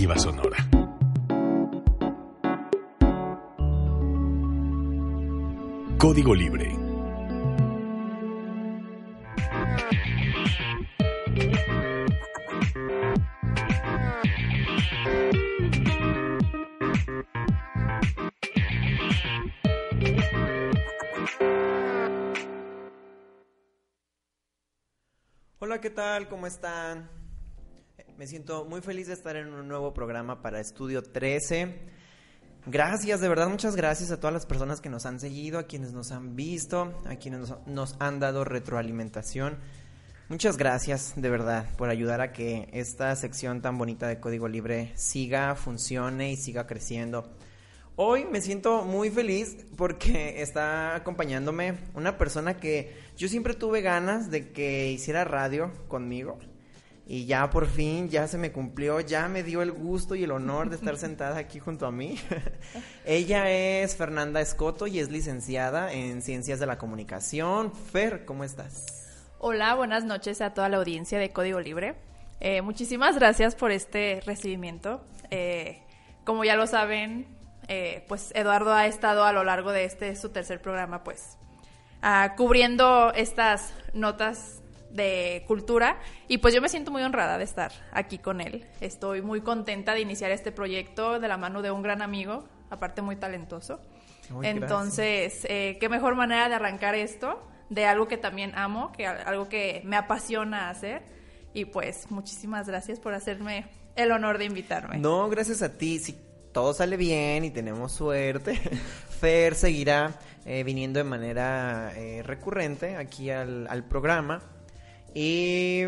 Sonora. Código Libre. Hola, ¿qué tal? ¿Cómo están? Me siento muy feliz de estar en un nuevo programa para Estudio 13. Gracias, de verdad, muchas gracias a todas las personas que nos han seguido, a quienes nos han visto, a quienes nos, nos han dado retroalimentación. Muchas gracias, de verdad, por ayudar a que esta sección tan bonita de Código Libre siga, funcione y siga creciendo. Hoy me siento muy feliz porque está acompañándome una persona que yo siempre tuve ganas de que hiciera radio conmigo. Y ya por fin, ya se me cumplió, ya me dio el gusto y el honor de estar sentada aquí junto a mí. Ella es Fernanda Escoto y es licenciada en Ciencias de la Comunicación. Fer, ¿cómo estás? Hola, buenas noches a toda la audiencia de Código Libre. Eh, muchísimas gracias por este recibimiento. Eh, como ya lo saben, eh, pues Eduardo ha estado a lo largo de este su tercer programa, pues uh, cubriendo estas notas de cultura y pues yo me siento muy honrada de estar aquí con él. Estoy muy contenta de iniciar este proyecto de la mano de un gran amigo, aparte muy talentoso. Muy Entonces, eh, qué mejor manera de arrancar esto de algo que también amo, que algo que me apasiona hacer. Y pues muchísimas gracias por hacerme el honor de invitarme. No, gracias a ti. Sí todo sale bien y tenemos suerte, Fer seguirá eh, viniendo de manera eh, recurrente aquí al, al, programa. Y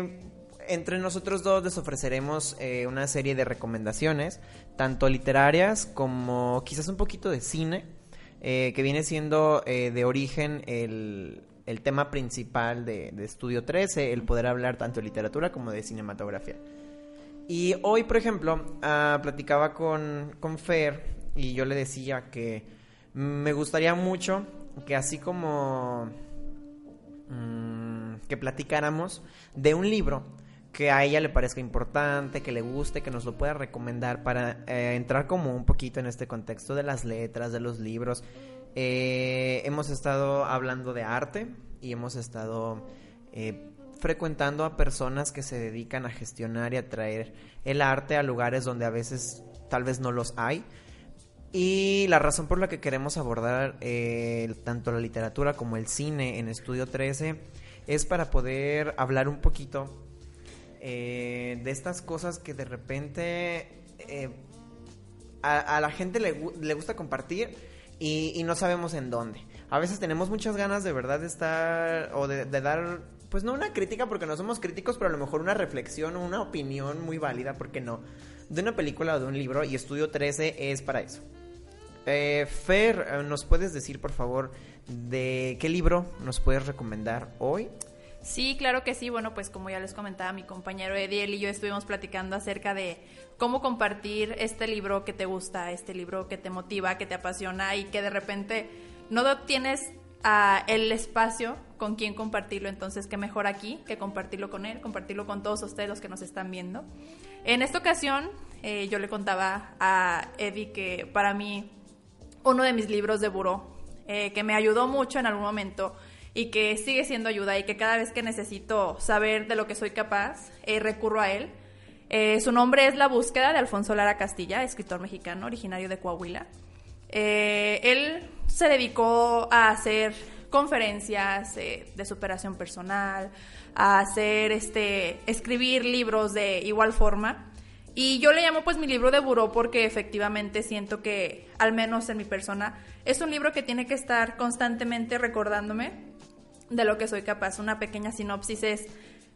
entre nosotros dos les ofreceremos eh, una serie de recomendaciones, tanto literarias como quizás un poquito de cine, que viene siendo de origen el, tema principal de, de Estudio 13, el poder hablar tanto de literatura como de cinematografía. Y hoy, por ejemplo, uh, platicaba con, con Fer y yo le decía que me gustaría mucho que así como mmm, platicáramos de un libro que a ella le parezca importante, que le guste, que nos lo pueda recomendar para eh, entrar como un poquito en este contexto de las letras, de los libros. Eh, hemos estado hablando de arte y hemos estado eh, frecuentando a personas que se dedican a gestionar y a traer el arte a lugares donde a veces tal vez no los hay. Y la razón por la que queremos abordar tanto la literatura como el cine en Estudio 13 es para poder hablar un poquito eh, de estas cosas que de repente eh, a, la gente le, gusta compartir y, no sabemos en dónde. A veces tenemos muchas ganas de verdad de estar o de dar pues no una crítica porque no somos críticos, pero a lo mejor una reflexión o una opinión muy válida, porque no, de una película o de un libro y Estudio 13 es para eso. Eh, Fer, eh, ¿nos puedes decir por favor de qué libro nos puedes recomendar hoy? Sí, claro que sí. Bueno, pues como ya les comentaba mi compañero Eddie, él y yo estuvimos platicando acerca de cómo compartir este libro que te gusta, este libro que te motiva, que te apasiona y que de repente no tienes el espacio con quien compartirlo, entonces qué mejor aquí que compartirlo con él, compartirlo con todos ustedes los que nos están viendo. En esta ocasión eh, yo le contaba a Eddie que para mí uno de mis libros de buró, eh, que me ayudó mucho en algún momento y que sigue siendo ayuda y que cada vez que necesito saber de lo que soy capaz, eh, recurro a él. su nombre es La búsqueda de Alfonso Lara Castilla, escritor mexicano originario de Coahuila. él se dedicó a hacer conferencias eh, de superación personal, a hacer este escribir libros de igual forma. Y yo le llamo pues mi libro de buró porque efectivamente siento que, al menos en mi persona, es un libro que tiene que estar constantemente recordándome de lo que soy capaz. Una pequeña sinopsis es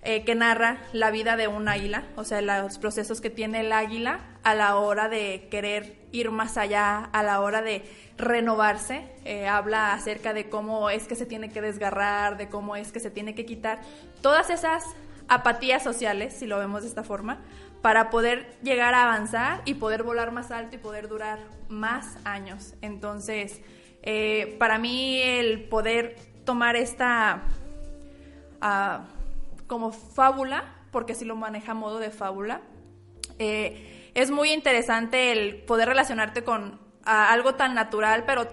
eh, que narra la vida de un águila, o sea, los procesos que tiene el águila a la hora de querer ir más allá, a la hora de renovarse. Eh, habla acerca de cómo es que se tiene que desgarrar, de cómo es que se tiene que quitar todas esas apatías sociales, si lo vemos de esta forma, para poder llegar a avanzar y poder volar más alto y poder durar más años. Entonces, eh, para mí el poder tomar esta uh, como fábula, porque así lo maneja a modo de fábula, eh, es muy interesante el poder relacionarte con algo tan natural, pero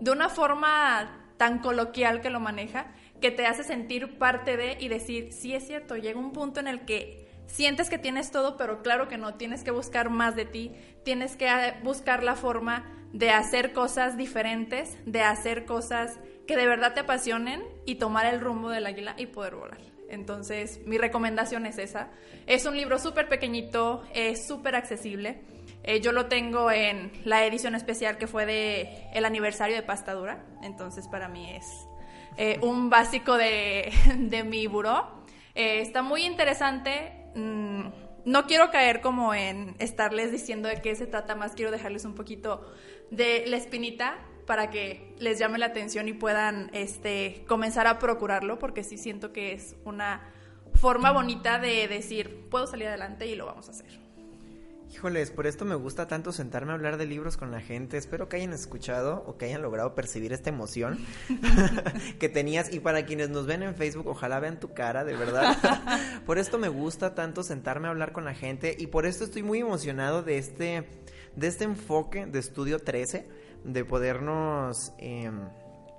de una forma tan coloquial que lo maneja, que te hace sentir parte de y decir, sí es cierto, llega un punto en el que sientes que tienes todo, pero claro que no, tienes que buscar más de ti, tienes que eh, buscar la forma de hacer cosas diferentes, de hacer cosas que de verdad te apasionen y tomar el rumbo del águila y poder volar. Entonces, mi recomendación es esa. Es un libro súper pequeñito, es súper accesible. Eh, yo lo tengo en la edición especial que fue de el aniversario de Pastadura. Entonces, para mí es eh, un básico de, de mi buró. Eh, está muy interesante. Mm, no quiero caer como en estarles diciendo de qué se trata más. Quiero dejarles un poquito de la espinita para que les llame la atención y puedan este, comenzar a procurarlo, porque sí siento que es una forma bonita de decir, puedo salir adelante y lo vamos a hacer. Híjoles, por esto me gusta tanto sentarme a hablar de libros con la gente. Espero que hayan escuchado o que hayan logrado percibir esta emoción que tenías. Y para quienes nos ven en Facebook, ojalá vean tu cara, de verdad. por esto me gusta tanto sentarme a hablar con la gente y por esto estoy muy emocionado de este, de este enfoque de Estudio 13 de podernos, em,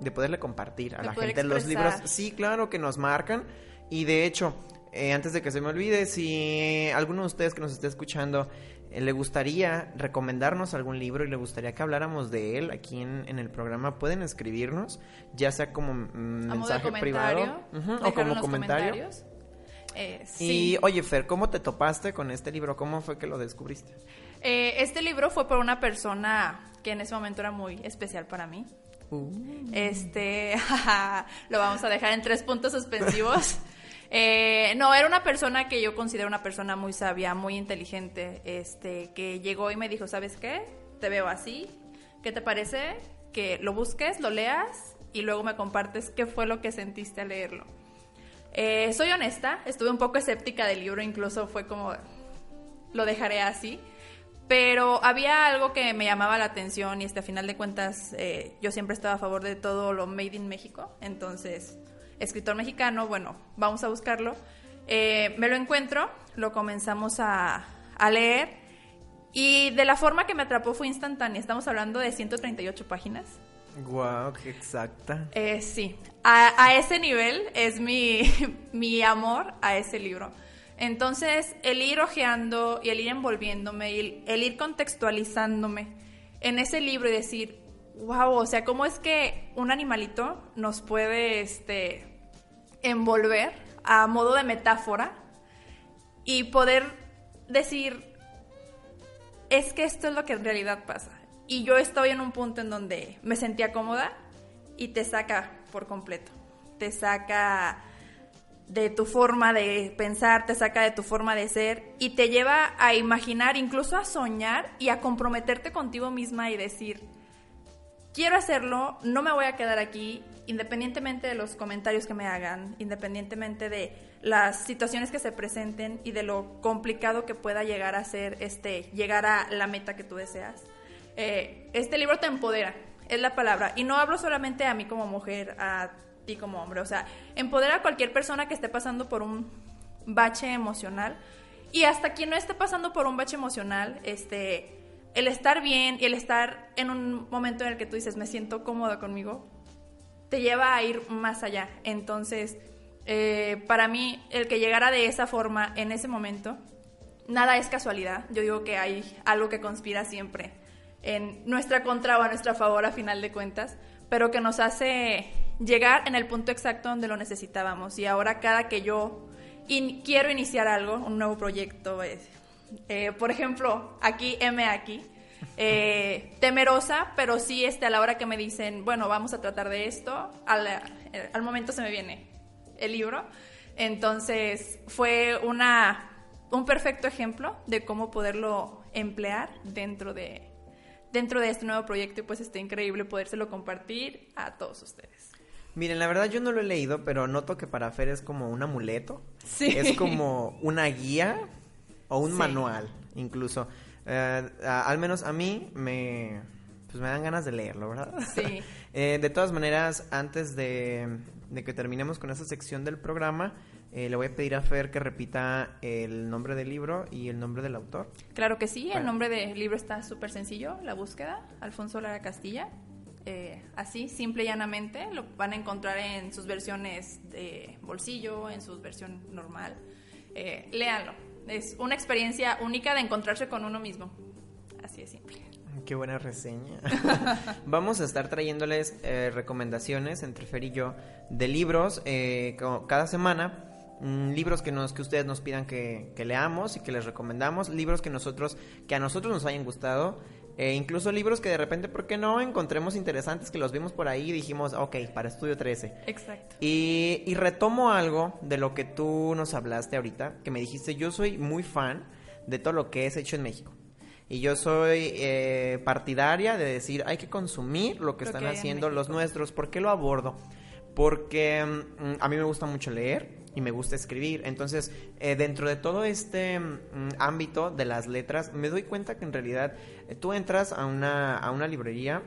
de poderle compartir a la gente los libros. Sí, claro, que nos marcan. Y de hecho, eh, antes de que se me olvide, si alguno de ustedes que nos esté escuchando le gustaría recomendarnos algún libro y le gustaría que habláramos de él aquí en, el programa, pueden escribirnos, ya sea como mensaje privado o como comentario. Eh, y oye, Fer, ¿cómo te topaste con este libro? ¿Cómo fue que lo descubriste? este libro fue por una persona que en ese momento era muy especial para mí. Uh. Este, lo vamos a dejar en tres puntos suspensivos. Eh, no, era una persona que yo considero una persona muy sabia, muy inteligente, este, que llegó y me dijo, ¿sabes qué? Te veo así, ¿qué te parece? Que lo busques, lo leas y luego me compartes qué fue lo que sentiste al leerlo. Eh, soy honesta, estuve un poco escéptica del libro, incluso fue como, lo dejaré así. Pero había algo que me llamaba la atención y este, a final de cuentas eh, yo siempre estaba a favor de todo lo made in México. Entonces, escritor mexicano, bueno, vamos a buscarlo. Eh, me lo encuentro, lo comenzamos a, leer y de la forma que me atrapó fue instantánea. Estamos hablando de 138 páginas. Wow, qué exacta. Eh, sí, a, a, ese nivel es mi, mi amor a ese libro. Entonces, el ir ojeando y el ir envolviéndome y el, ir contextualizándome en ese libro y decir, wow, o sea, ¿cómo es que un animalito nos puede este, envolver a modo de metáfora y poder decir, es que esto es lo que en realidad pasa? Y yo estoy en un punto en donde me sentía cómoda y te saca por completo. Te saca de tu forma de pensar, te saca de tu forma de ser y te lleva a imaginar, incluso a soñar y a comprometerte contigo misma y decir, quiero hacerlo, no me voy a quedar aquí, independientemente de los comentarios que me hagan, independientemente de las situaciones que se presenten y de lo complicado que pueda llegar a ser este, llegar a la meta que tú deseas. Eh, este libro te empodera, es la palabra. Y no hablo solamente a mí como mujer, a como hombre. O sea, empodera a cualquier persona que esté pasando por un bache emocional. Y hasta quien no esté pasando por un bache emocional, este, el estar bien y el estar en un momento en el que tú dices, me siento cómoda conmigo, te lleva a ir más allá. Entonces, eh, para mí, el que llegara de esa forma en ese momento, nada es casualidad. Yo digo que hay algo que conspira siempre en nuestra contra o a nuestra favor a final de cuentas, pero que nos hace llegar en el punto exacto donde lo necesitábamos. Y ahora cada que yo quiero iniciar algo, un nuevo proyecto, eh, por ejemplo, aquí, M aquí, eh, temerosa, pero sí este, a la hora que me dicen, bueno, vamos a tratar de esto, al, eh, al momento se me viene el libro. Entonces fue una, un perfecto ejemplo de cómo poderlo emplear dentro de, dentro de este nuevo proyecto y pues está increíble podérselo compartir a todos ustedes. Miren, la verdad yo no lo he leído, pero noto que para Fer es como un amuleto. Sí. Es como una guía o un manual, incluso. Eh, al menos a mí me, pues me dan ganas de leerlo, ¿verdad? Sí. Eh, de todas maneras, antes de, de, que terminemos con esa sección del programa, eh, le voy a pedir a Fer que repita el nombre del libro y el nombre del autor. Claro que sí, Bueno. el nombre del libro está súper sencillo, La búsqueda, Alfonso Lara Castilla. Eh, así, simple y llanamente, lo van a encontrar en sus versiones de bolsillo, en su versión normal. Eh, léanlo, es una experiencia única de encontrarse con uno mismo. Así de simple. Qué buena reseña. Vamos a estar trayéndoles eh, recomendaciones entre Fer y yo de libros eh, cada semana. mm, libros que nos que ustedes nos pidan que, que leamos y que les recomendamos. Libros que nosotros que a nosotros nos hayan gustado. E incluso libros que de repente, ¿por qué no? Encontremos interesantes que los vimos por ahí y dijimos, ok, para Estudio 13. Exacto. Y, y retomo algo de lo que tú nos hablaste ahorita, que me dijiste, yo soy muy fan de todo lo que es hecho en México. Y yo soy eh, partidaria de decir, hay que consumir lo que Lo están que haciendo los nuestros. ¿Por qué lo abordo? Porque mm, a mí me gusta mucho leer y me gusta escribir. Entonces, eh, dentro de todo este mm, ámbito de las letras, me doy cuenta que en realidad tú entras a una, a una librería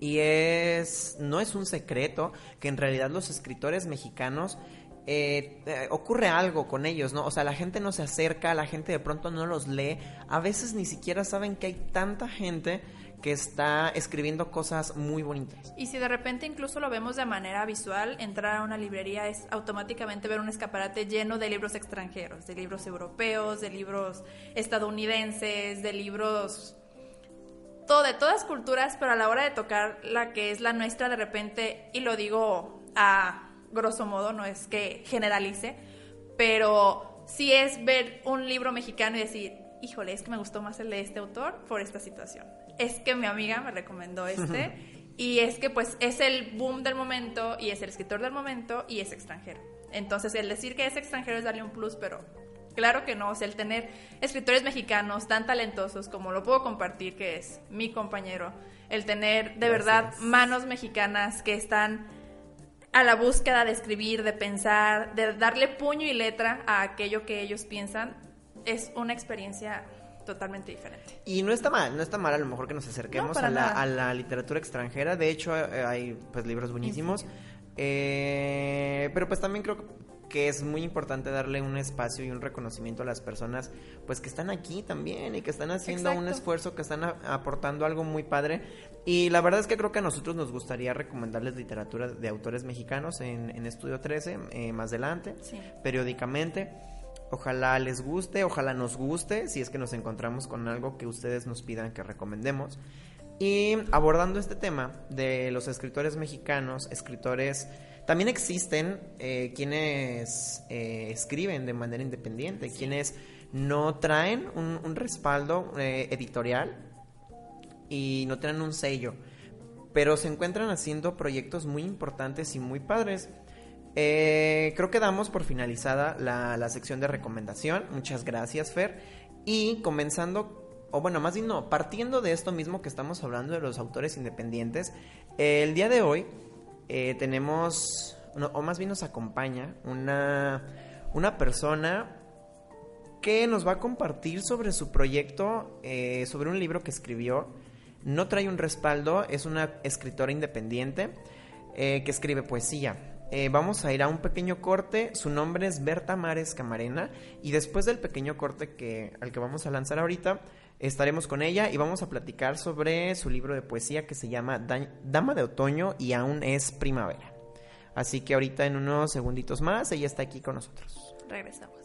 y es no es un secreto que en realidad los escritores mexicanos eh, eh, ocurre algo con ellos, ¿no? O sea, la gente no se acerca, la gente de pronto no los lee, a veces ni siquiera saben que hay tanta gente que está escribiendo cosas muy bonitas. Y si de repente incluso lo vemos de manera visual, entrar a una librería es automáticamente ver un escaparate lleno de libros extranjeros, de libros europeos, de libros estadounidenses, de libros todo de todas culturas, pero a la hora de tocar la que es la nuestra de repente y lo digo a grosso modo, no es que generalice, pero sí es ver un libro mexicano y decir, híjole, es que me gustó más el de este autor por esta situación. Es que mi amiga me recomendó este y es que pues es el boom del momento y es el escritor del momento y es extranjero. Entonces el decir que es extranjero es darle un plus, pero claro que no, o sea, el tener escritores mexicanos tan talentosos como lo puedo compartir, que es mi compañero, el tener de verdad manos mexicanas que están a la búsqueda de escribir, de pensar, de darle puño y letra a aquello que ellos piensan, es una experiencia totalmente diferente. Y no está mal, no está mal a lo mejor que nos acerquemos No, a, la, nada. a la literatura extranjera. De hecho, eh, hay pues libros buenísimos. Eh, pero pues también creo que es muy importante darle un espacio y un reconocimiento a las personas pues que están aquí también y que están haciendo un esfuerzo, que están aportando algo muy padre. Y la verdad es que creo que a nosotros nos gustaría recomendarles literatura de autores mexicanos en, en Estudio 13 eh, más adelante Sí. periódicamente. Ojalá les guste, ojalá nos guste, si es que nos encontramos con algo que ustedes nos pidan que recomendemos. Y abordando este tema de los escritores mexicanos, escritores, también existen eh, quienes eh, escriben de manera independiente, quienes no traen un, un respaldo eh, editorial y no tienen un sello, pero se encuentran haciendo proyectos muy importantes y muy padres. Eh, creo que damos por finalizada la, la sección de recomendación. Muchas gracias, Fer. Y comenzando, o bueno, más bien no, partiendo de esto mismo que estamos hablando de los autores independientes, el día de hoy eh, tenemos, o más bien nos acompaña una, una persona que nos va a compartir sobre su proyecto, eh, sobre un libro que escribió. No trae un respaldo, es una escritora independiente que escribe poesía. Eh, vamos a ir a un pequeño corte. Su nombre es Berta Mares Camarena. Y después del pequeño corte que, al que vamos a lanzar ahorita, estaremos con ella y vamos a platicar sobre su libro de poesía que se llama Da- Dama de Otoño y aún es primavera. Así que ahorita en unos segunditos más, ella está aquí con nosotros. Regresamos.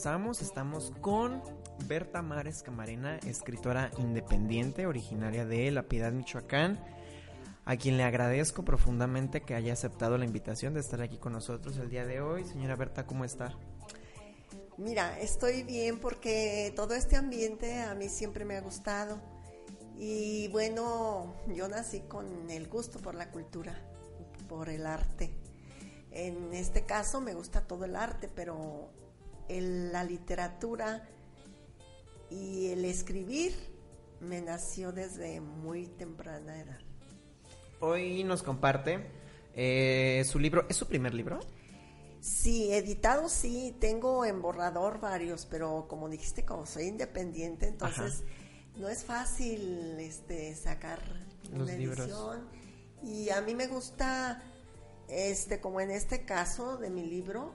Regresamos. Estamos con Berta Mares Camarena, escritora independiente, originaria de La Piedad, Michoacán, a quien le agradezco profundamente que haya aceptado la invitación de estar aquí con nosotros el día de hoy. Señora Berta, ¿cómo está? Mira, estoy bien porque todo este ambiente a mí siempre me ha gustado. Y bueno, yo nací con el gusto por la cultura, por el arte. En este caso me gusta todo el arte, pero la literatura y el escribir me nació desde muy temprana edad. Hoy nos comparte eh, su libro, ¿es su primer libro? Sí, editado sí, tengo en borrador varios, pero como dijiste, como soy independiente, entonces no es fácil este sacar Los una libros. edición. Y a mí me gusta, este, como en este caso de mi libro,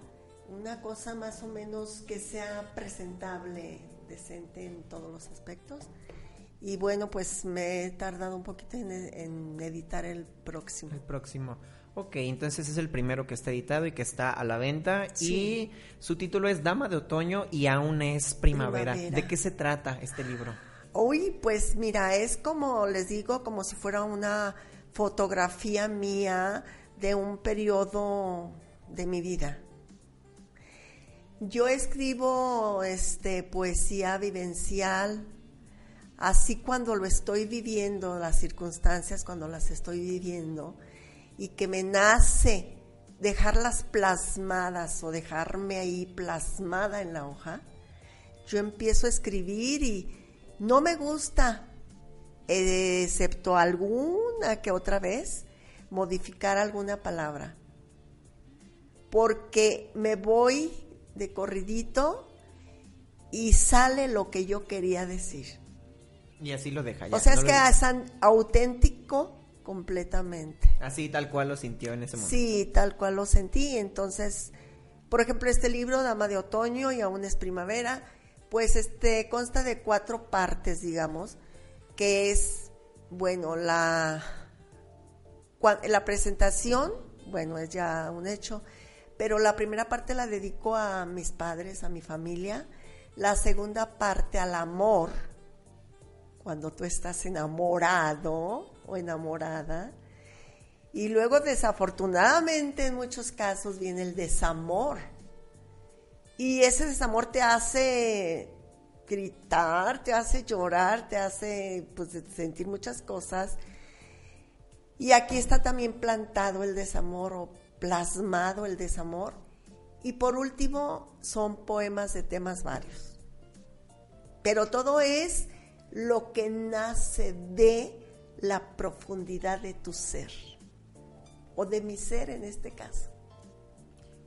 una cosa más o menos que sea presentable, decente en todos los aspectos. Y bueno, pues me he tardado un poquito en, en editar el próximo. El próximo. Ok, entonces es el primero que está editado y que está a la venta. Sí. Y su título es Dama de Otoño y aún es primavera. Primavera. ¿De qué se trata este libro? Uy, pues mira, es como les digo, como si fuera una fotografía mía de un periodo de mi vida. Yo escribo este poesía vivencial, así cuando lo estoy viviendo, las circunstancias cuando las estoy viviendo y que me nace dejarlas plasmadas o dejarme ahí plasmada en la hoja, yo empiezo a escribir y no me gusta, excepto alguna que otra vez, modificar alguna palabra. Porque me voy de corridito y sale lo que yo quería decir. Y así lo deja. ya, o sea, no es que es auténtico completamente. Así tal cual lo sintió en ese momento. Sí, tal cual lo sentí. Entonces, por ejemplo, este libro, Dama de Otoño y aún es primavera, pues este consta de cuatro partes, digamos, que es, bueno, la, la presentación, bueno, es ya un hecho, pero la primera parte la dedico a mis padres, a mi familia, la segunda parte al amor, cuando tú estás enamorado o enamorada, y luego desafortunadamente en muchos casos viene el desamor. Y ese desamor te hace gritar, te hace llorar, te hace pues, sentir muchas cosas. Y aquí está también plantado el desamor o plasmado el desamor. Y por último son poemas de temas varios. Pero todo es lo que nace de la profundidad de tu ser o de mi ser en este caso.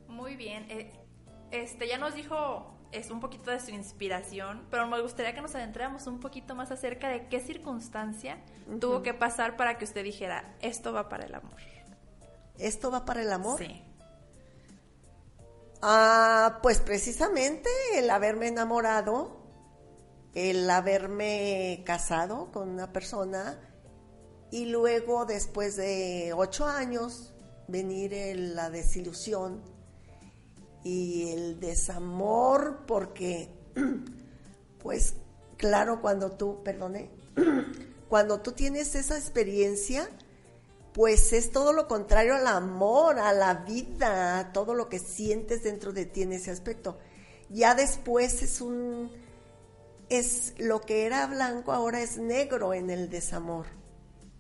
Muy bien. eh, este ya nos dijo es un poquito de su inspiración, pero me gustaría que nos adentráramos un poquito más acerca de qué circunstancia tuvo que pasar para que usted dijera esto va para el amor. ¿Esto va para el amor? Sí. Ah, pues precisamente el haberme enamorado, el haberme casado con una persona y luego después de ocho años venir el- la desilusión y el desamor porque pues claro cuando tú, perdone, cuando tú tienes esa experiencia, pues es todo lo contrario al amor, a la vida, a todo lo que sientes dentro de ti en ese aspecto. Ya después es un es lo que era blanco ahora es negro en el desamor.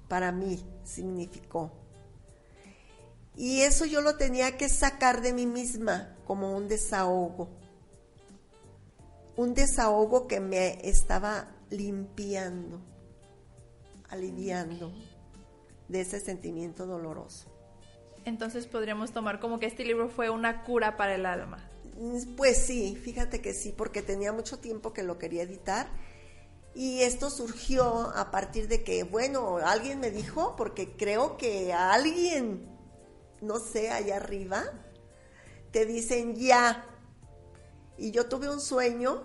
Para mí significó. Y eso yo lo tenía que sacar de mí misma como un desahogo. Un desahogo que me estaba limpiando, aliviando de ese sentimiento doloroso. Entonces podríamos tomar como que este libro fue una cura para el alma. Pues sí, fíjate que sí, porque tenía mucho tiempo que lo quería editar. Y esto surgió a partir de que, bueno, alguien me dijo, porque creo que a alguien, no sé, allá arriba, te dicen ya. Y yo tuve un sueño,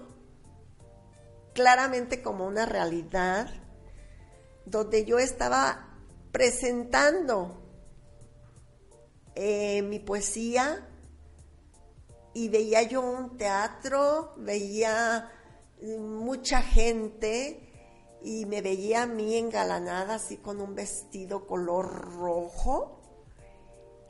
claramente como una realidad, donde yo estaba presentando eh, mi poesía y veía yo un teatro, veía mucha gente y me veía a mí engalanada así con un vestido color rojo,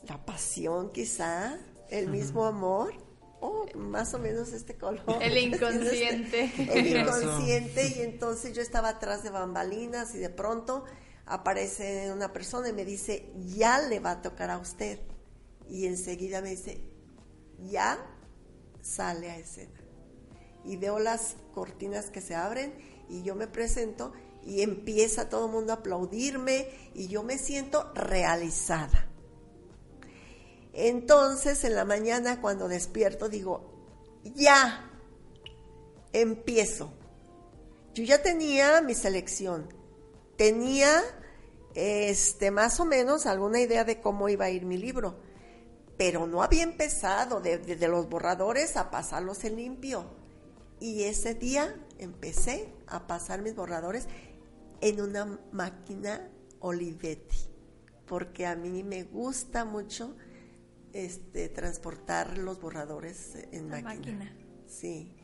la pasión quizá, el mismo amor. Oh, más o menos este color. El inconsciente. El inconsciente y entonces yo estaba atrás de bambalinas y de pronto aparece una persona y me dice, ya le va a tocar a usted. Y enseguida me dice, ya sale a escena. Y veo las cortinas que se abren y yo me presento y empieza todo el mundo a aplaudirme y yo me siento realizada. Entonces en la mañana cuando despierto digo, ya, empiezo. Yo ya tenía mi selección, tenía este más o menos alguna idea de cómo iba a ir mi libro, pero no había empezado desde de, los borradores a pasarlos en limpio. Y ese día empecé a pasar mis borradores en una máquina Olivetti, porque a mí me gusta mucho este, transportar los borradores en máquina. Sí.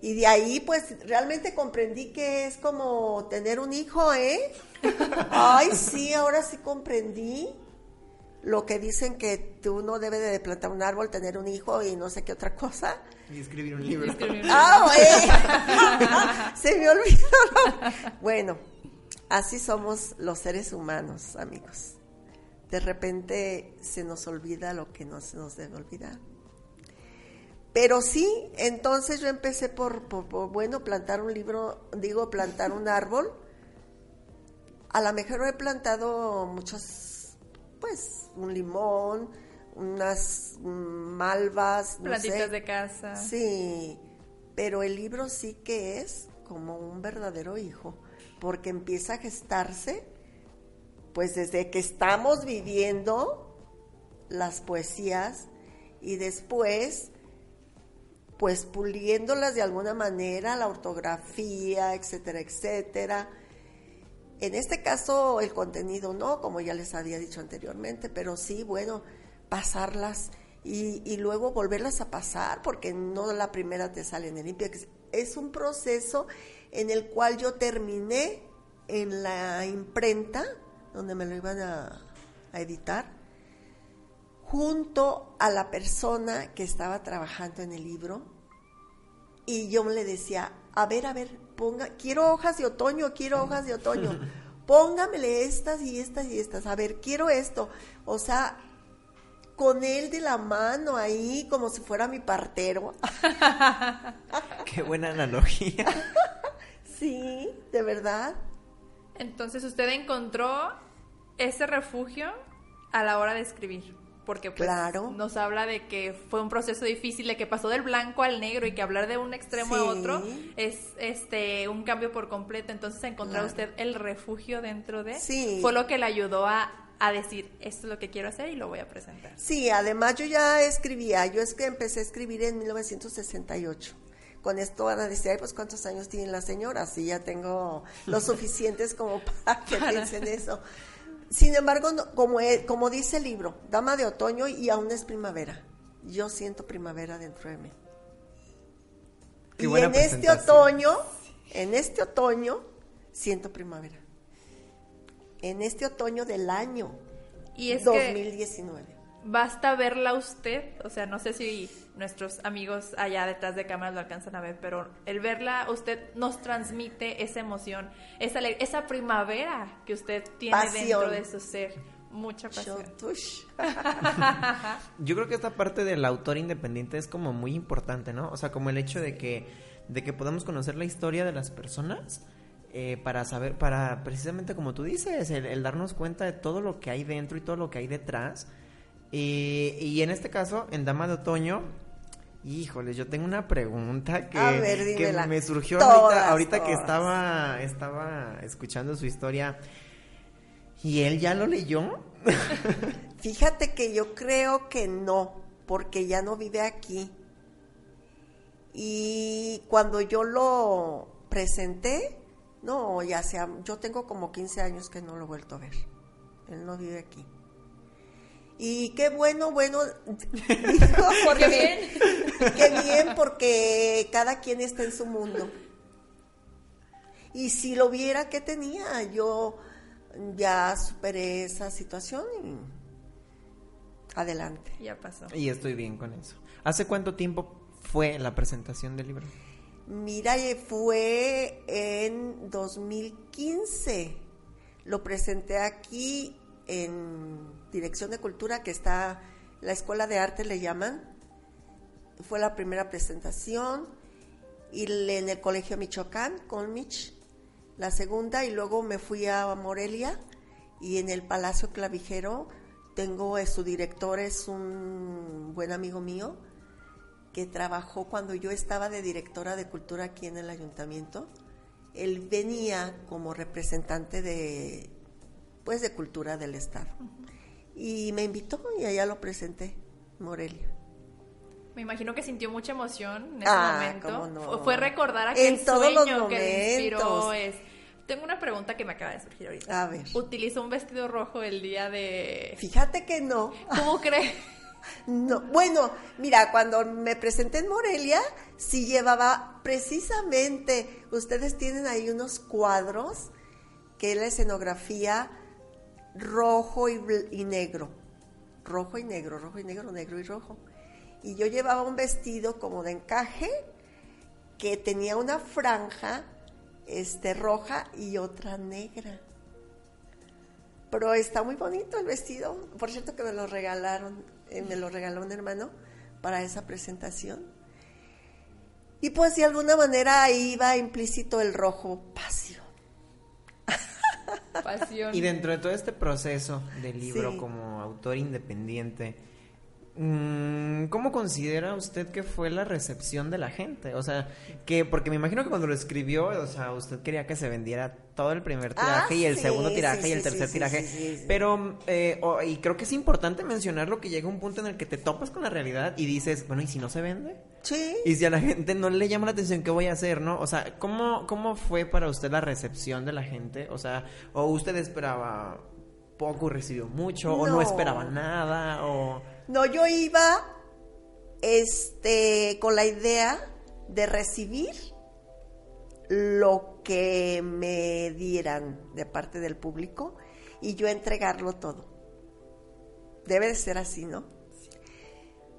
Y de ahí, pues, realmente comprendí que es como tener un hijo, ¿eh? Ay, sí, ahora sí comprendí lo que dicen que tú no debes de plantar un árbol, tener un hijo y no sé qué otra cosa. Y escribir un libro. ¡Ah, Se me olvidó. Bueno, así somos los seres humanos, amigos de repente se nos olvida lo que no se nos debe olvidar. Pero sí, entonces yo empecé por, bueno, plantar un libro, digo, plantar un árbol. A lo mejor he plantado muchos, pues, un limón, unas malvas. Plantitas de casa. Sí, pero el libro sí que es como un verdadero hijo, porque empieza a gestarse pues desde que estamos viviendo las poesías y después pues puliéndolas de alguna manera, la ortografía, etcétera, etcétera. En este caso el contenido no, como ya les había dicho anteriormente, pero sí, bueno, pasarlas y, luego volverlas a pasar, porque no la primera te sale en el limpio. Es un proceso en el cual yo terminé en la imprenta, donde me lo iban a, editar, junto a la persona que estaba trabajando en el libro. Y yo le decía, a ver, a ver, ponga, quiero hojas de otoño, quiero hojas de otoño. Póngamele estas y estas y estas. A ver, quiero esto. O sea, con él de la mano ahí, como si fuera mi partero. Qué buena analogía. sí, de verdad. Entonces usted encontró ese refugio a la hora de escribir. Porque pues, nos habla de que fue un proceso difícil, de que pasó del blanco al negro y que hablar de un extremo a otro es este un cambio por completo. Entonces encontrar usted el refugio dentro de sí. fue lo que le ayudó a, a decir esto es lo que quiero hacer y lo voy a presentar. Sí, además yo ya escribía, yo es que empecé a escribir en 1968 con esto van a decir, pues cuántos años tiene la señora, sí, ya tengo los suficientes como para que piensen eso. Sin embargo, como, como dice el libro, Dama de Otoño y aún es primavera. Yo siento primavera dentro de mí. y en este otoño, en este otoño, siento primavera. En este otoño del año y es 2019 basta verla usted, o sea, no sé si nuestros amigos allá detrás de cámaras lo alcanzan a ver, pero el verla usted nos transmite esa emoción, esa, esa primavera que usted tiene dentro de su ser. Mucha pasión. Yo creo que esta parte del autor independiente es como muy importante, ¿no? O sea, como el hecho de que, de que podamos conocer la historia de las personas. Eh, para saber, para precisamente como tú dices, el darnos cuenta de todo lo que hay dentro y todo lo que hay detrás, y, en este caso, en Dama de Otoño, híjoles, yo tengo una pregunta que, me surgió ahorita, que estaba, estaba escuchando su historia. ¿Y él ya lo leyó? Fíjate que yo creo que no, porque ya no vive aquí. Y cuando yo lo presenté, no, ya sea, yo tengo como 15 años que no lo he vuelto a ver. Él no vive aquí. Y qué bueno, bueno, Porque bien. qué bien porque cada quien está en su mundo. Y si lo viera, ¿qué tenía? Yo ya superé esa situación y adelante. Ya pasó. Y estoy bien con eso. ¿Hace cuánto tiempo fue la presentación del libro? Mira, eh, fue en 2015. Lo presenté aquí en Dirección de Cultura, que está, la Escuela de Arte le llaman. Fue la primera presentación. Y en el Colegio Michoacán, Colmich, la segunda. Y luego me fui a Morelia. Y en el Palacio Clavijero tengo, eh, su director es un buen amigo mío que trabajó cuando yo estaba de directora de cultura aquí en el ayuntamiento. Él venía como representante de pues de cultura del estado. Y me invitó y allá lo presenté, Morelia. Me imagino que sintió mucha emoción en ese Ah, momento. cómo no. Fue- recordar aquel En todos los sueño que le inspiró. Es... Tengo una pregunta que me acaba de surgir ahorita. A ver. Utilizó un vestido rojo el día de... Fíjate que no. ¿Cómo crees? No, bueno, mira, cuando me presenté en Morelia, sí llevaba precisamente, ustedes tienen ahí unos cuadros que es la escenografía rojo y, negro, rojo y negro, rojo y negro, negro y rojo. Y yo llevaba un vestido como de encaje que tenía una franja este roja y otra negra. Pero está muy bonito el vestido. Por cierto que me lo regalaron, eh, me lo regaló un hermano para esa presentación. Y pues de alguna manera ahí iba implícito el rojo pasión. Pasión. Y dentro de todo este proceso del libro Sí. como autor independiente, mm, ¿cómo considera usted que fue la recepción de la gente? O sea, que porque me imagino que cuando lo escribió, o sea, usted quería que se vendiera todo el primer Ah, tiraje y el sí, segundo tiraje sí, y el tercer sí, tiraje. Pero, eh, o- y creo que es importante mencionarlo que llega un punto en el que te topas con la realidad y dices, bueno, ¿y si no se vende? Sí. Y si a la gente no le llama la atención, ¿qué voy a hacer, no? O sea, ¿cómo, cómo fue para usted la recepción de la gente? O sea, ¿o usted esperaba poco y recibió mucho? ¿O no No. esperaba nada? ¿O...? No, yo iba este con la idea de recibir lo que me dieran de parte del público y yo entregarlo todo. Debe de ser así, ¿no?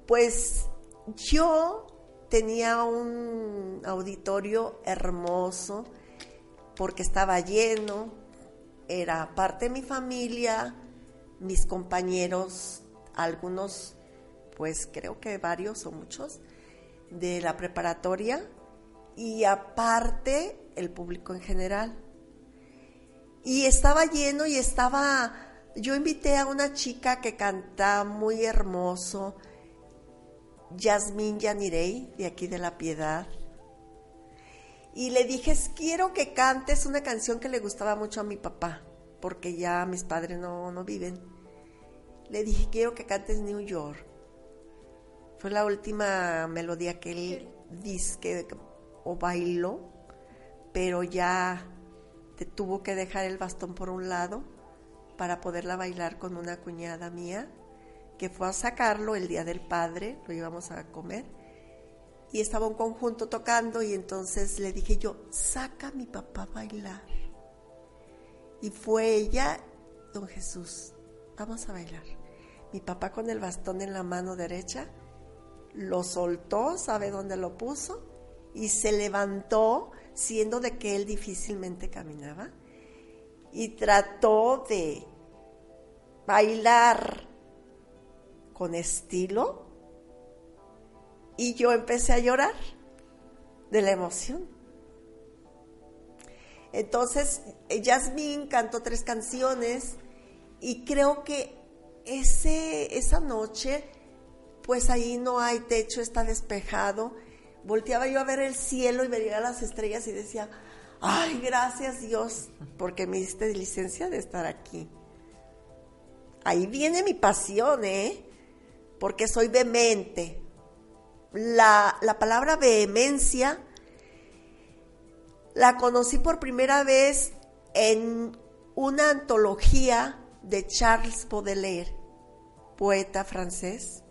Pues yo tenía un auditorio hermoso porque estaba lleno, era parte de mi familia, mis compañeros, algunos, pues creo que varios o muchos, de la preparatoria y aparte el público en general. Y estaba lleno y estaba, yo invité a una chica que canta muy hermoso, Yasmín Yanirey, de aquí de La Piedad. Y le dije, quiero que cantes una canción que le gustaba mucho a mi papá, porque ya mis padres no, no viven. Le dije, quiero que cantes New York. Fue la última melodía que él disque o bailó, pero ya te tuvo que dejar el bastón por un lado para poderla bailar con una cuñada mía que fue a sacarlo el día del padre, lo íbamos a comer, y estaba un conjunto tocando y entonces le dije yo, saca a mi papá a bailar. Y fue ella, don Jesús, vamos a bailar. Mi papá con el bastón en la mano derecha, lo soltó, sabe dónde lo puso, y se levantó, siendo de que él difícilmente caminaba, y trató de bailar con estilo y yo empecé a llorar de la emoción. Entonces, Yasmín cantó tres canciones y creo que ese, esa noche, pues ahí no hay techo, está despejado. Volteaba yo a ver el cielo y veía las estrellas y decía, ay, gracias Dios, porque me diste licencia de estar aquí. Ahí viene mi pasión, ¿eh? Porque soy vehemente. La, la palabra vehemencia la conocí por primera vez en una antología de Charles Baudelaire, poeta francés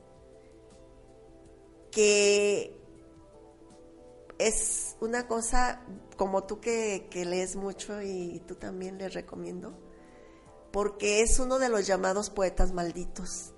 que es una cosa como tú que, que lees mucho y, tú también les recomiendo, porque es uno de los llamados poetas malditos.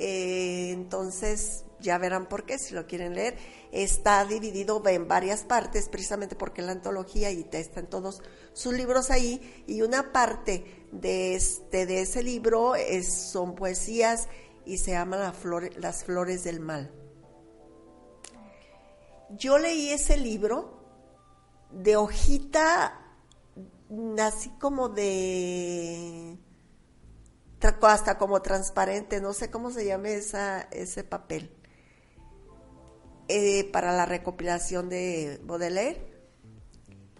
Eh, entonces, ya verán por qué, si lo quieren leer. Está dividido en varias partes, precisamente porque la antología y están todos sus libros ahí, y una parte de, este, de ese libro son poesías y se llama la Las Flores del Mal. Yo leí ese libro de hojita, así como de hasta como transparente, no sé cómo se llame esa, ese papel, eh, para la recopilación de Baudelaire.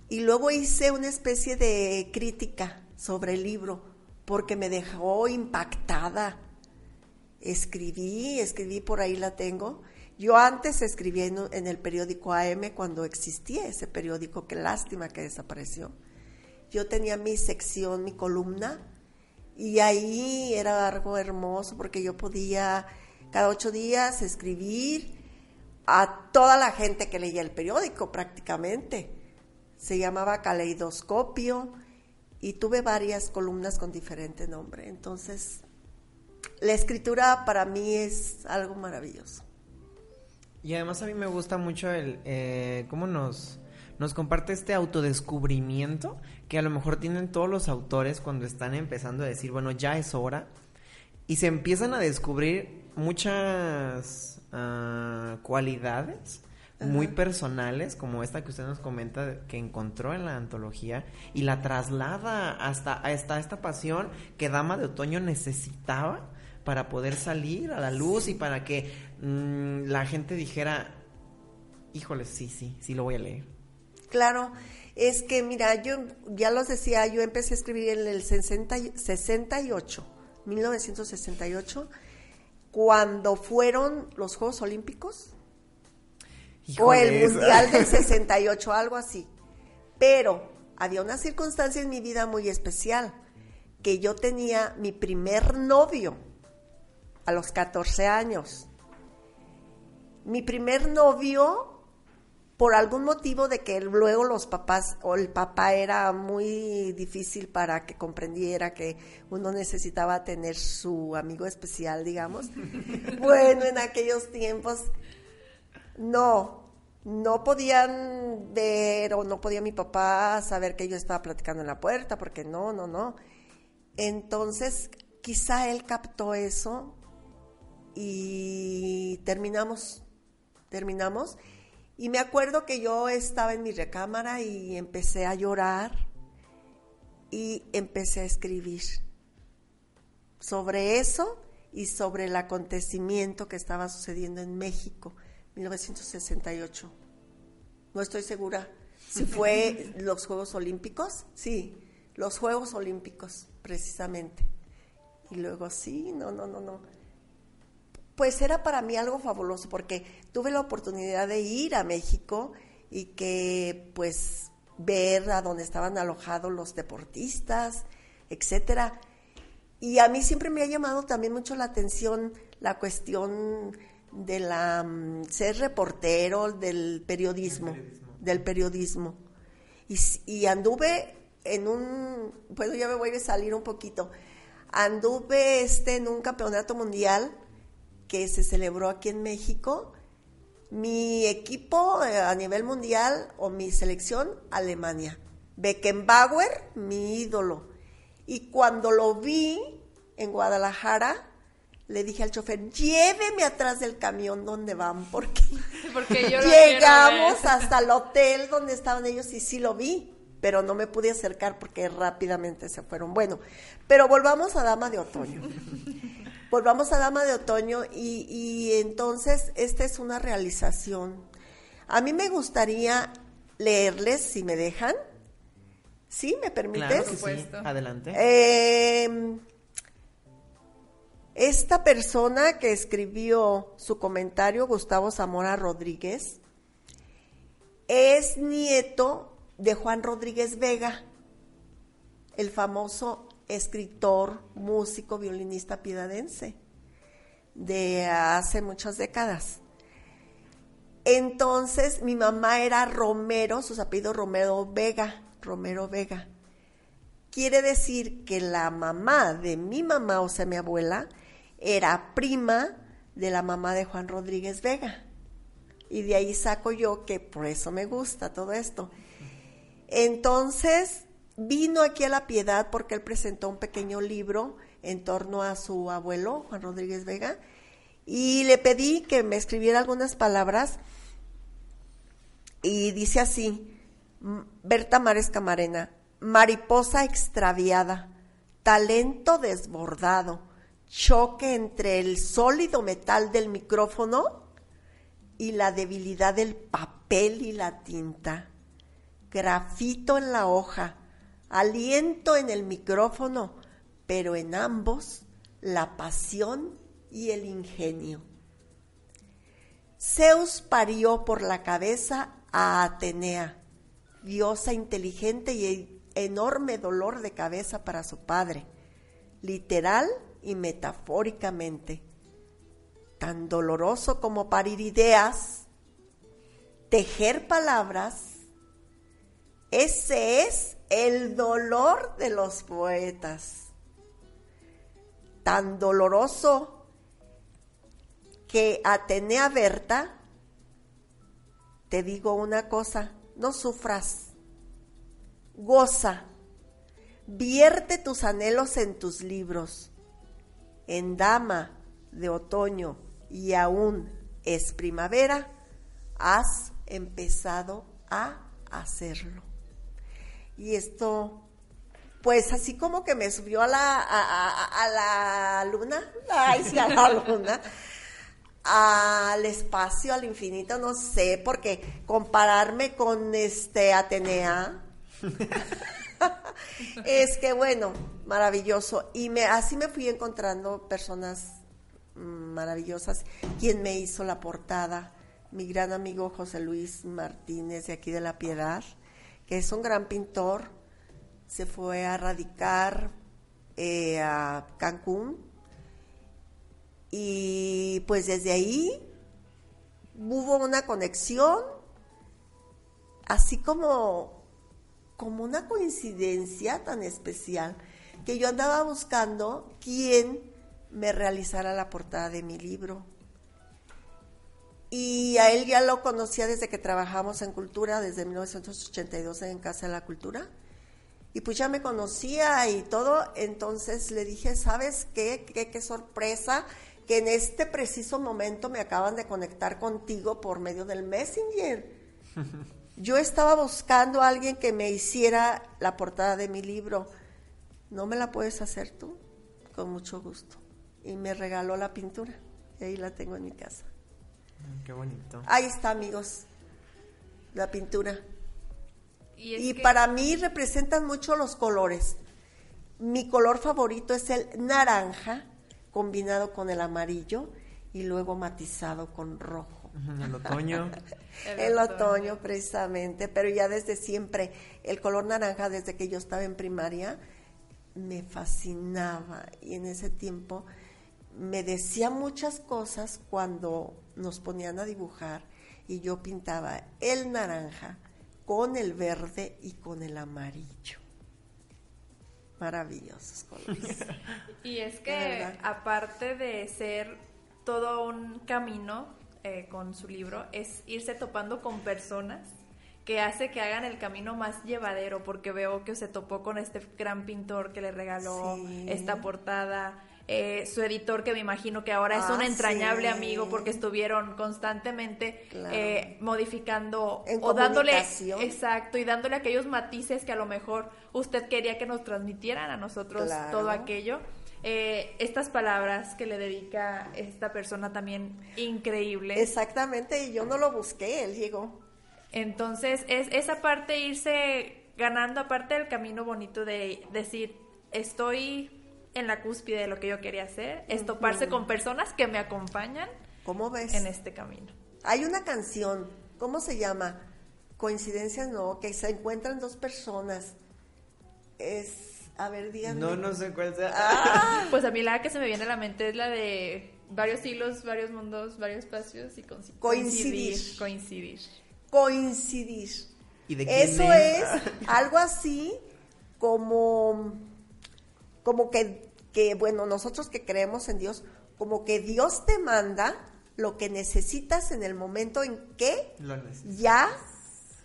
Y luego hice una especie de crítica sobre el libro, porque me dejó impactada. Escribí, escribí, por ahí la tengo. Yo antes escribí en, en el periódico AM cuando existía ese periódico, qué lástima que desapareció. Yo tenía mi sección, mi columna, y ahí era algo hermoso porque yo podía cada ocho días escribir a toda la gente que leía el periódico prácticamente. Se llamaba Caleidoscopio y tuve varias columnas con diferente nombre. Entonces, la escritura para mí es algo maravilloso. Y además a mí me gusta mucho el eh, cómo nos nos comparte este autodescubrimiento que a lo mejor tienen todos los autores cuando están empezando a decir, bueno, ya es hora. Y se empiezan a descubrir muchas ah, cualidades muy personales, como esta que usted nos comenta que encontró en la antología, y la traslada hasta, hasta esta pasión que Dama de Otoño necesitaba para poder salir a la luz y para que mm, la gente dijera, híjole, sí, sí, sí lo voy a leer. Claro, es que mira, yo ya los decía, yo empecé a escribir en el 68, 1968, cuando fueron los Juegos Olímpicos o el Mundial del 68, algo así. Pero había una circunstancia en mi vida muy especial, que yo tenía mi primer novio a los 14 años. Mi primer novio por algún motivo de que luego los papás o el papá era muy difícil para que comprendiera que uno necesitaba tener su amigo especial, digamos. bueno, en aquellos tiempos no, no podían ver o no podía mi papá saber que yo estaba platicando en la puerta, porque no, no, no. Entonces, quizá él captó eso y terminamos, terminamos y me acuerdo que yo estaba en mi recámara y empecé a llorar y empecé a escribir sobre eso y sobre el acontecimiento que estaba sucediendo en México, 1968. No estoy segura si fue los Juegos Olímpicos. Sí, los Juegos Olímpicos, precisamente. Y luego, sí, no, no, no, no pues era para mí algo fabuloso porque tuve la oportunidad de ir a México y que pues ver a dónde estaban alojados los deportistas, etcétera. Y a mí siempre me ha llamado también mucho la atención la cuestión de la mm, ser reportero del periodismo, del periodismo. Y, y, anduve en un, bueno, ya me voy a salir un poquito. Anduve este en un campeonato mundial que se celebró aquí en México. Mi equipo eh, a nivel mundial o mi selección, Alemania. Beckenbauer, mi ídolo. Y cuando lo vi en Guadalajara, le dije al chofer, lléveme atrás del camión donde van, porque, porque llegamos hasta el hotel donde estaban ellos y sí lo vi, pero no me pude acercar porque rápidamente se fueron. Bueno, pero volvamos a Dama de Otoño. Volvamos a Dama de Otoño y, entonces esta es una realización. A mí me gustaría leerles, si me dejan. ¿Sí? ¿Me permites? sí. Adelante. Em, esta persona que escribió su comentario, Gustavo Zamora Rodríguez, es nieto de Juan Rodríguez Vega, el famoso escritor, músico, violinista piedadense de hace muchas décadas. Entonces mi mamá era Romero, sus apellidos Romero Vega, Romero Vega. Quiere decir que la mamá de mi mamá, o sea, mi abuela, era prima de la mamá de Juan Rodríguez Vega. Y de ahí saco yo que por eso me gusta todo esto. Entonces, vino aquí a La Piedad porque él presentó un pequeño libro en torno a su abuelo, Juan Rodríguez Vega, y le pedí que me escribiera algunas palabras y dice así, Berta Mares Camarena, mariposa extraviada, talento desbordado, choque entre el sólido metal del micrófono y la debilidad del papel y la tinta, grafito en la hoja, aliento en el micrófono, pero en ambos la pasión y el ingenio. Zeus parió por la cabeza a Atenea, diosa inteligente y enorme dolor de cabeza para su padre, literal y metafóricamente, tan doloroso como parir ideas, tejer palabras, ese es el dolor de los poetas, tan doloroso que Atenea Berta te digo una cosa, no sufras, goza, vierte tus anhelos en tus libros. En dama de otoño y aún es primavera, has empezado a hacerlo. Y esto, pues así como que me subió a la, a, la luna, ay, sí, a la luna, al espacio, al infinito, no sé, porque compararme con este Atenea es que bueno, maravilloso. Y me, así me fui encontrando personas maravillosas. Quien me hizo la portada, mi gran amigo José Luis Martínez de aquí de La Piedad, que es un gran pintor, se fue a radicar eh, a Cancún y pues desde ahí hubo una conexión, así como, como una coincidencia tan especial, que yo andaba buscando quién me realizara la portada de mi libro. Y a él ya lo conocía desde que trabajamos en cultura, desde 1982 en Casa de la Cultura. Y pues ya me conocía y todo, entonces le dije, ¿sabes qué? ¿Qué, qué sorpresa? que en este preciso momento me acaban de conectar contigo por medio del Messenger. Yo estaba buscando a alguien que me hiciera la portada de mi libro. ¿No me la puedes hacer tú? Con mucho gusto. Y me regaló la pintura. Y ahí la tengo en mi casa. Qué bonito. Ahí está, amigos. La pintura. Y, para mí representan mucho los colores. Mi color favorito es el naranja combinado con el amarillo y luego matizado con rojo. El otoño. el, otoño. precisamente, pero ya desde siempre, el color naranja desde que yo estaba en primaria me fascinaba y en ese tiempo me decía muchas cosas cuando nos ponían a dibujar y yo pintaba el naranja con el verde y con el amarillo. Maravillosos colores. y es que aparte de ser todo un camino eh, con su libro, es irse topando con personas que hace que hagan el camino más llevadero, porque veo que se topó con este gran pintor que le regaló esta portada, eh, su editor que me imagino que ahora es un ah, entrañable amigo porque estuvieron constantemente eh, modificando o dándole exacto y dándole aquellos matices que a lo mejor usted quería que nos transmitieran a nosotros todo aquello. Eh, estas palabras que le dedica esta persona también increíble. Exactamente, y yo no lo busqué, él llegó. Entonces, es esa parte irse ganando, aparte del camino bonito de decir, estoy en la cúspide de lo que yo quería hacer, es toparse con personas que me acompañan ¿Cómo ves? en este camino. Hay una canción, ¿cómo se llama? Coincidencia no, que se encuentran dos personas. Es A ver, díganme. No, no cuál sea. Ah, Pues a mí la que se me viene a la mente es la de varios hilos, varios mundos, varios espacios y con- Coincidir. Coincidir. coincidir. ¿Y de quién Eso es algo así como, como que, que, bueno, nosotros que creemos en Dios, como que Dios te manda lo que necesitas en el momento en que Lo ya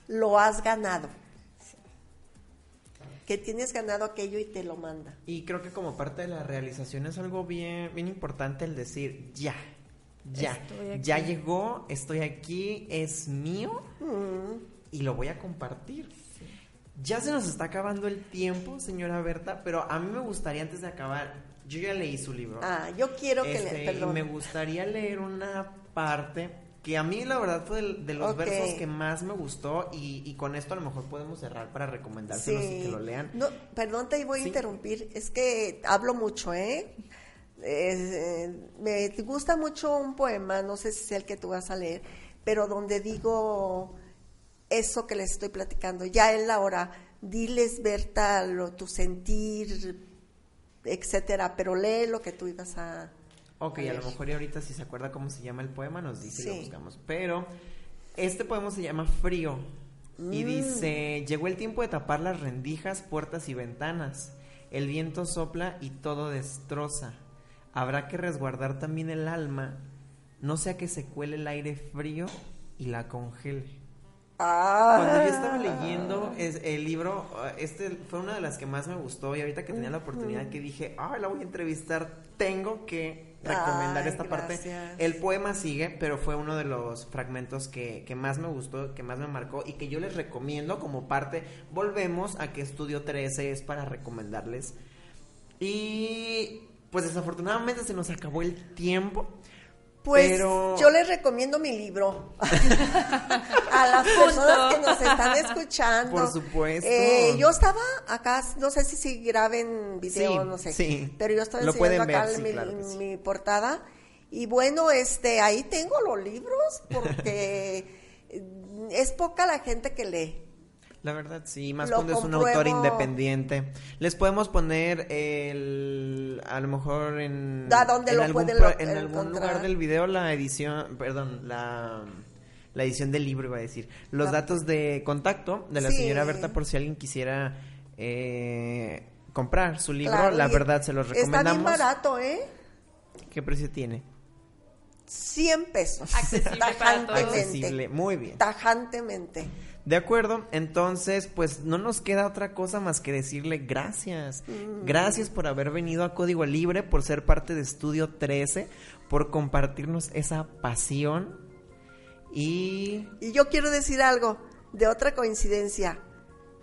lo has ganado. Que tienes ganado aquello y te lo manda. Y creo que como parte de la realización es algo bien, bien importante el decir ya, ya, ya llegó, estoy aquí, es mío Mm. y lo voy a compartir. Ya se nos está acabando el tiempo, señora Berta, pero a mí me gustaría antes de acabar, yo ya leí su libro. Ah, yo quiero que Este, le, y perdón. me gustaría leer una parte que a mí la verdad fue de, los versos que más me gustó y, y con esto a lo mejor podemos cerrar para recomendárselos y que lo lean. No, perdón, te voy a Sí. interrumpir. Es que hablo mucho, ¿eh? Eh, Me gusta mucho un poema, no sé si es el que tú vas a leer, pero donde digo eso que les estoy platicando. Ya es la hora. Diles, Berta, lo, tu sentir, etcétera, pero lee lo que tú ibas a. Ok, a lo mejor y ahorita si se acuerda cómo se llama el poema nos dice y lo buscamos. Pero este poema se llama Frío y Mm. dice, llegó el tiempo de tapar las rendijas, puertas y ventanas. El viento sopla y todo destroza. Habrá que resguardar también el alma, no sea que se cuele el aire frío y la congele. Ah. Cuando yo estaba leyendo es- el libro, eh, este fue una de las que más me gustó y ahorita que tenía la oportunidad que dije, ah, la voy a entrevistar, tengo que recomendar Ay, esta parte. El poema sigue, pero fue uno de los fragmentos que, que más me gustó, que más me marcó y que yo les recomiendo como parte. Volvemos a que Estudio 13 es para recomendarles. Y pues desafortunadamente se nos acabó el tiempo. Pues pero... yo les recomiendo mi libro a las personas que nos están escuchando. Por supuesto. Eh, yo estaba acá, no sé si, si graben video, Sí, no sé. sí. Pero yo estaba Lo enseñando acá ver, sí, mi, claro mi portada. Y bueno, este, ahí tengo los libros porque es poca la gente que lee. La verdad, sí, más Lo cuando es un autor compruebo. independiente. Les podemos poner el, a lo mejor en, ¿A dónde en lo algún, pueden pro- lo- en algún encontrar? lugar del video la edición, perdón, la, la edición del libro iba a decir. Los La- datos de contacto de la Sí. señora Berta por si alguien quisiera eh, comprar su libro, Claro, la verdad se los Está bien recomendamos. barato, ¿eh? ¿Qué precio tiene? 100 pesos. Accesible para todos. Tajantemente. Accesible, muy bien. Tajantemente. De acuerdo, entonces pues no nos queda otra cosa más que decirle gracias. Gracias por haber venido a Código Libre, por ser parte de Estudio 13, por compartirnos esa pasión y Y yo quiero decir algo de otra coincidencia.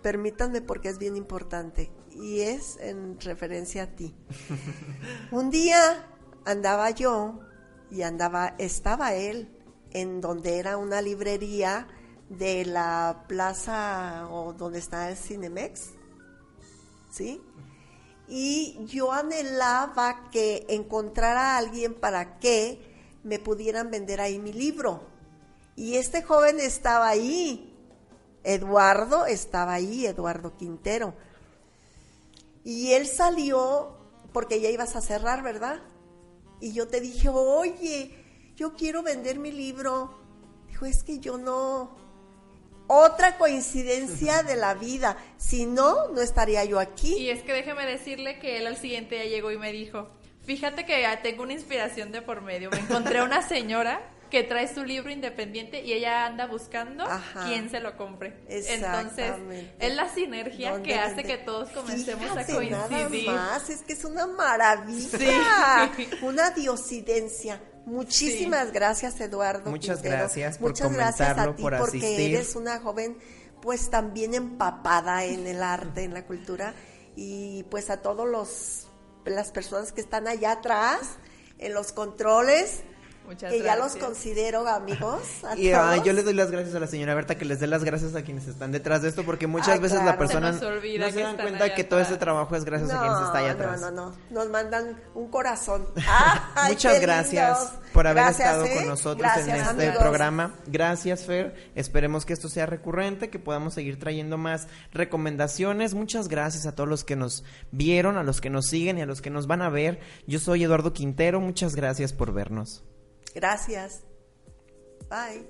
Permítanme porque es bien importante y es en referencia a ti. Un día andaba yo y andaba estaba él en donde era una librería de la plaza o donde está el Cinemex. ¿Sí? Y yo anhelaba que encontrara a alguien para que me pudieran vender ahí mi libro. Y este joven estaba ahí. Eduardo estaba ahí, Eduardo Quintero. Y él salió porque ya ibas a cerrar, ¿verdad? Y yo te dije, oye, yo quiero vender mi libro. Dijo, es que yo no. Otra coincidencia de la vida. Si no, no estaría yo aquí. Y es que déjeme decirle que él al siguiente día llegó y me dijo, fíjate que ya tengo una inspiración de por medio. Me encontré a una señora que trae su libro independiente y ella anda buscando Ajá. quién se lo compre. Entonces, es la sinergia ¿Dónde que hace que todos comencemos Fíjate, a coincidir. Nada más, es que es una maravilla, Sí. una diosidencia. Muchísimas gracias, Eduardo. Muchas Quintero. gracias por Muchas gracias a ti por porque asistir. eres una joven, pues también empapada en el arte, en la cultura y pues a todos los las personas que están allá atrás en los controles. Muchas que ya los considero amigos. a Y ah, yo le doy las gracias a la señora Berta, que les dé las gracias a quienes están detrás de esto, porque muchas Ay, veces la claro. persona Se no se dan cuenta que todo este trabajo es gracias a quienes está allá atrás. No, no, no. Nos mandan un corazón. Ay, Muchas gracias lindos. por haber Gracias, estado ¿eh? con nosotros Gracias, en este amigos. programa. Gracias, Fer. Esperemos que esto sea recurrente, que podamos seguir trayendo más recomendaciones. Muchas gracias a todos los que nos vieron, a los que nos siguen y a los que nos van a ver. Yo soy Eduardo Quintero. Muchas gracias por vernos. Gracias. Bye.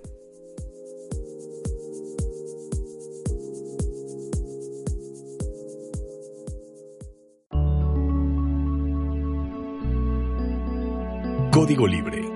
Código Libre